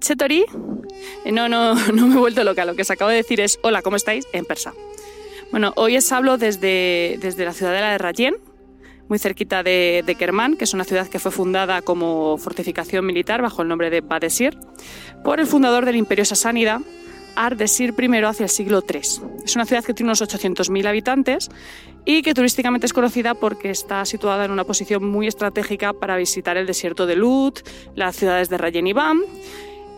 Chetori. No, no, no me he vuelto loca. Lo que os acabo de decir es hola, ¿cómo estáis? En persa. Bueno, hoy os hablo desde, desde la ciudadela de Rayen, muy cerquita de, de Kerman, que es una ciudad que fue fundada como fortificación militar bajo el nombre de Badesir, por el fundador del Imperio Sasánida, Ardesir I hacia el siglo III. Es una ciudad que tiene unos 800.000 habitantes y que turísticamente es conocida porque está situada en una posición muy estratégica para visitar el desierto de Lut, las ciudades de Rayen y Bam.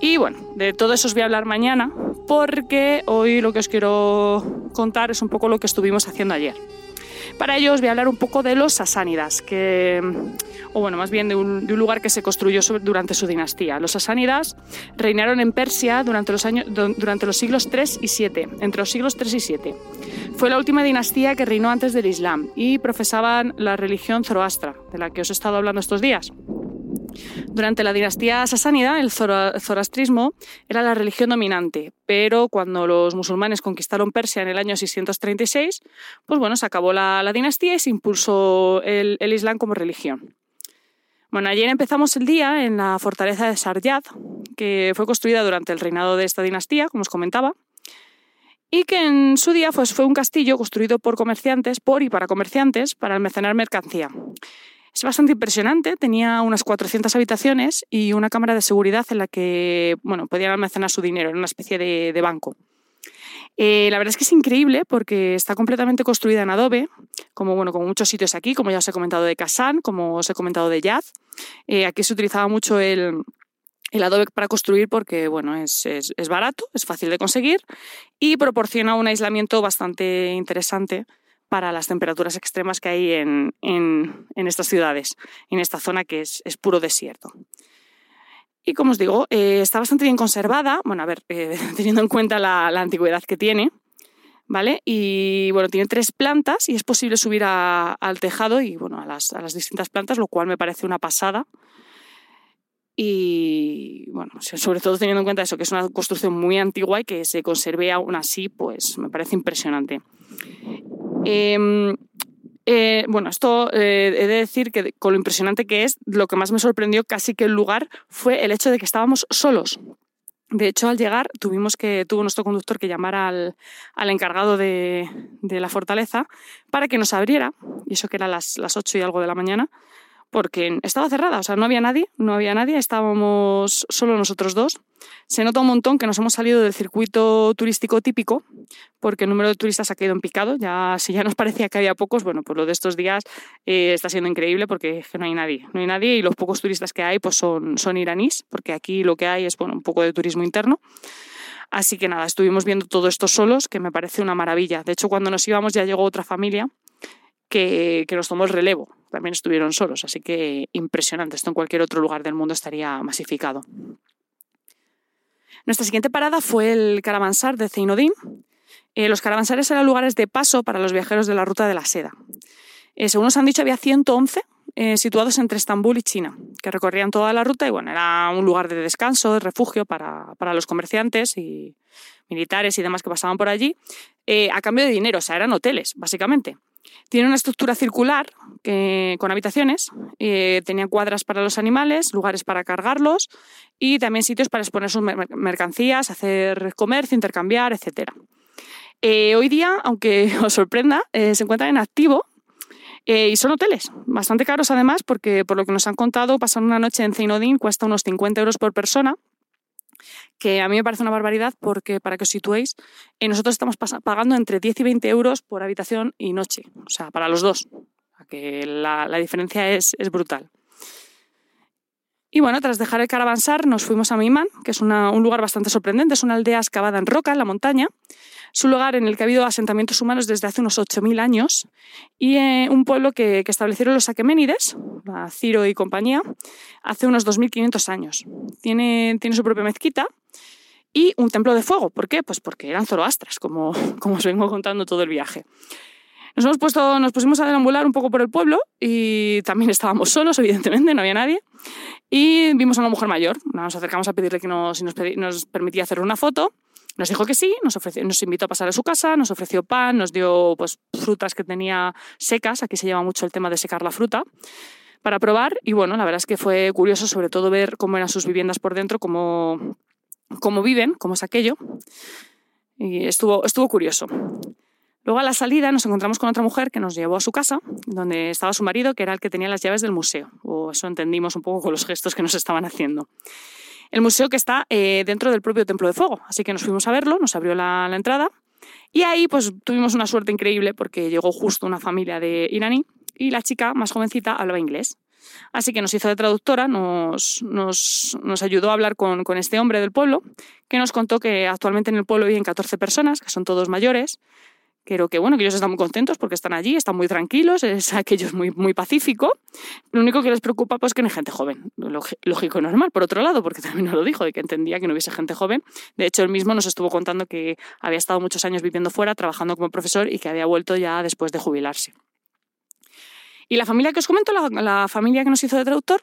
Y bueno, de todo eso os voy a hablar mañana porque hoy lo que os quiero contar es un poco lo que estuvimos haciendo ayer. Para ello os voy a hablar un poco de los sasánidas, que, o bueno, más bien de un, de un lugar que se construyó durante su dinastía. Los sasánidas reinaron en Persia durante los, años, durante los siglos 3 y 7, entre los siglos 3 y 7. Fue la última dinastía que reinó antes del Islam y profesaban la religión zoroastra, de la que os he estado hablando estos días. Durante la dinastía sasánida, el zoroastrismo era la religión dominante, pero cuando los musulmanes conquistaron Persia en el año 636, pues bueno, se acabó la, dinastía y se impulsó el, Islam como religión. Bueno, ayer empezamos el día en la fortaleza de Sarjad, que fue construida durante el reinado de esta dinastía, como os comentaba, y que en su día pues, fue un castillo construido por comerciantes, por y para comerciantes, para almacenar mercancía. Es bastante impresionante, tenía unas 400 habitaciones y una cámara de seguridad en la que bueno, podían almacenar su dinero, en una especie de, banco. Eh, la verdad es que es increíble porque está completamente construida en adobe, como, bueno, como muchos sitios aquí, como ya os he comentado de Kazán, como os he comentado de Yaz. Eh, aquí se utilizaba mucho el, el adobe para construir porque bueno, es, es, es, barato, es fácil de conseguir y proporciona un aislamiento bastante interesante para las temperaturas extremas que hay en, en, estas ciudades, en esta zona que es, es puro desierto. Y como os digo, eh, está bastante bien conservada, bueno, a ver, eh, teniendo en cuenta la, antigüedad que tiene, ¿vale? Y bueno, tiene tres plantas y es posible subir al tejado y bueno, a las, a las distintas plantas, lo cual me parece una pasada. Y bueno, sobre todo teniendo en cuenta eso, que es una construcción muy antigua y que se conserve aún así, pues me parece impresionante. Em, eh, bueno, esto eh, he de decir que con lo impresionante que es, lo que más me sorprendió casi que el lugar fue el hecho de que estábamos solos. De hecho, al llegar tuvimos que, tuvo nuestro conductor que llamar al, al encargado de, de, la fortaleza para que nos abriera, y eso que era las, las 8 y algo de la mañana, porque estaba cerrada, o sea, no había nadie, no había nadie, estábamos solo nosotros dos. Se nota un montón que nos hemos salido del circuito turístico típico, porque el número de turistas ha caído en picado. Ya, si ya nos parecía que había pocos, bueno, pues lo de estos días eh, está siendo increíble porque no hay nadie. No hay nadie y los pocos turistas que hay pues son, son iraníes, porque aquí lo que hay es bueno, un poco de turismo interno. Así que nada, estuvimos viendo todo esto solos, que me parece una maravilla. De hecho, cuando nos íbamos ya llegó otra familia que, que nos tomó el relevo también estuvieron solos, así que impresionante. Esto en cualquier otro lugar del mundo estaría masificado. Nuestra siguiente parada fue el caravansar de Zeinodín. Eh, los caravansares eran lugares de paso para los viajeros de la ruta de la seda. Eh, según nos han dicho, había 111 eh, situados entre Estambul y China, que recorrían toda la ruta y bueno, era un lugar de descanso, de refugio para, para los comerciantes y militares y demás que pasaban por allí, a cambio de dinero, o sea, eran hoteles, básicamente. Tiene una estructura circular que, con habitaciones, eh, tenía cuadras para los animales, lugares para cargarlos y también sitios para exponer sus mercancías, hacer comercio, intercambiar, etc. Eh, hoy día, aunque os sorprenda, eh, se encuentran en activo eh, y son hoteles, bastante caros además, porque por lo que nos han contado, pasar una noche en Zeinodin cuesta unos 50 euros por persona que a mí me parece una barbaridad porque, para que os situéis, eh, nosotros estamos pagando entre 10 y 20 euros por habitación y noche, o sea, para los dos, que la, diferencia es, es, brutal. Y bueno, tras dejar el caravansar nos fuimos a Mimán, que es una, un lugar bastante sorprendente, es una aldea excavada en roca, en la montaña, es un lugar en el que ha habido asentamientos humanos desde hace unos 8.000 años y eh, un pueblo que, establecieron los Aqueménides, Ciro y compañía, hace unos 2.500 años. Tiene, tiene su propia mezquita y un templo de fuego. ¿Por qué? Pues porque eran zoroastras, como, como os vengo contando todo el viaje. Nos, hemos puesto, nos pusimos a deambular un poco por el pueblo y también estábamos solos, evidentemente, no había nadie. Y vimos a una mujer mayor. Nos acercamos a pedirle que nos, si nos, nos permitía hacer una foto. Nos dijo que sí, nos, ofreció, invitó a pasar a su casa, nos ofreció pan, nos dio pues, frutas que tenía secas. Aquí se lleva mucho el tema de secar la fruta para probar y bueno, la verdad es que fue curioso sobre todo ver cómo eran sus viviendas por dentro, cómo, cómo viven, cómo es aquello. Y estuvo, estuvo curioso. Luego a la salida nos encontramos con otra mujer que nos llevó a su casa, donde estaba su marido, que era el que tenía las llaves del museo. O eso entendimos un poco con los gestos que nos estaban haciendo. El museo que está eh, dentro del propio Templo de Fuego. Así que nos fuimos a verlo, nos abrió la, entrada. Y ahí pues tuvimos una suerte increíble porque llegó justo una familia de iraní y la chica más jovencita hablaba inglés. Así que nos hizo de traductora, nos, nos, nos ayudó a hablar con, con, este hombre del pueblo, que nos contó que actualmente en el pueblo viven 14 personas, que son todos mayores, Creo que bueno, que ellos están muy contentos porque están allí, están muy tranquilos, es aquello muy, muy pacífico. Lo único que les preocupa pues que no hay gente joven, lógico y normal, por otro lado, porque también nos lo dijo, de que entendía que no hubiese gente joven. De hecho, él mismo nos estuvo contando que había estado muchos años viviendo fuera, trabajando como profesor y que había vuelto ya después de jubilarse. Y la familia que os comento, la, la, familia que nos hizo de traductor,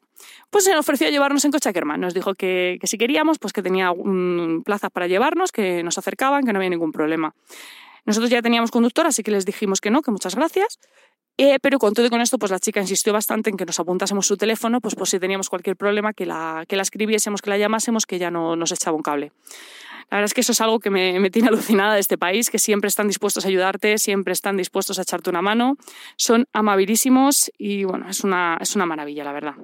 pues se ofreció a llevarnos en coche a. Nos dijo que, que si queríamos, pues que tenía plazas para llevarnos, que nos acercaban, que no había ningún problema. Nosotros ya teníamos conductor, así que les dijimos que no, que muchas gracias. Eh, pero con todo y con esto, pues la chica insistió bastante en que nos apuntásemos su teléfono, pues por si teníamos cualquier problema, que la, que la escribiésemos, que la llamásemos, que ya no nos echaba un cable. La verdad es que eso es algo que me, tiene alucinada de este país, que siempre están dispuestos a ayudarte, siempre están dispuestos a echarte una mano, son amabilísimos y bueno, es una, es una maravilla, la verdad.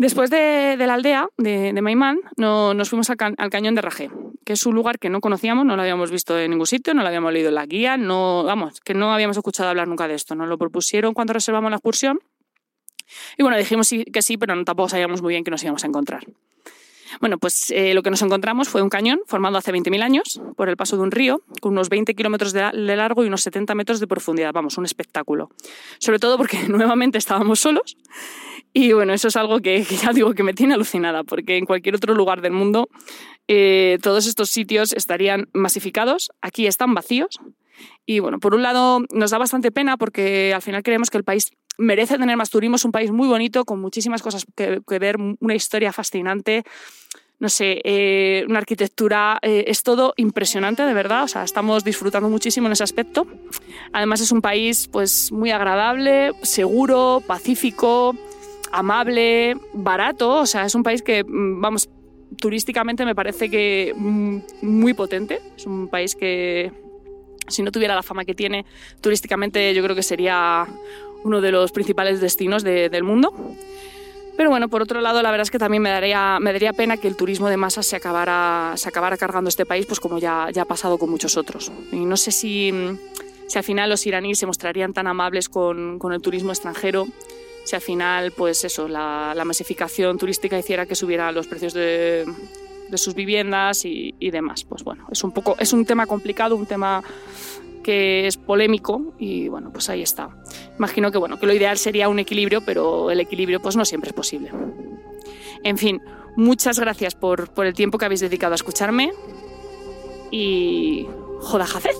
Después de, la aldea de, de Maimán, no, nos fuimos al, ca al, cañón de Rajé, que es un lugar que no conocíamos, no lo habíamos visto en ningún sitio, no lo habíamos leído en la guía, no, vamos, que no habíamos escuchado hablar nunca de esto. Nos lo propusieron cuando reservamos la excursión. Y bueno, dijimos que sí, pero no, tampoco sabíamos muy bien qué nos íbamos a encontrar. Bueno, pues eh, lo que nos encontramos fue un cañón formado hace 20.000 años por el paso de un río con unos 20 kilómetros de, de, largo y unos 70 metros de profundidad. Vamos, un espectáculo. Sobre todo porque nuevamente estábamos solos y bueno, eso es algo que, ya digo que me tiene alucinada, porque en cualquier otro lugar del mundo eh, todos estos sitios estarían masificados, aquí están vacíos. Y bueno, por un lado nos da bastante pena porque al final creemos que el país merece tener más turismo, es un país muy bonito, con muchísimas cosas que, que ver, una historia fascinante, no sé, eh, una arquitectura, eh, es todo impresionante, de verdad, o sea, estamos disfrutando muchísimo en ese aspecto. Además es un país pues muy agradable, seguro, pacífico, amable, barato, o sea, es un país que, mm, vamos, turísticamente me parece que mm, muy potente, es un país que si no tuviera la fama que tiene turísticamente yo creo que sería uno de los principales destinos de, del mundo. Pero bueno, por otro lado, la verdad es que también me daría, me daría pena que el turismo de masas se acabara, se acabara cargando este país, pues como ya, ya ha pasado con muchos otros. Y no sé si, si al final los iraníes se mostrarían tan amables con, con el turismo extranjero si al final, pues eso, la, masificación turística hiciera que subieran los precios de, de sus viviendas y, y, demás. Pues bueno, es un poco, es un tema complicado, un tema que es polémico y bueno, pues ahí está. Imagino que bueno, que lo ideal sería un equilibrio, pero el equilibrio pues no siempre es posible. En fin, muchas gracias por, por el tiempo que habéis dedicado a escucharme y joda Jafez.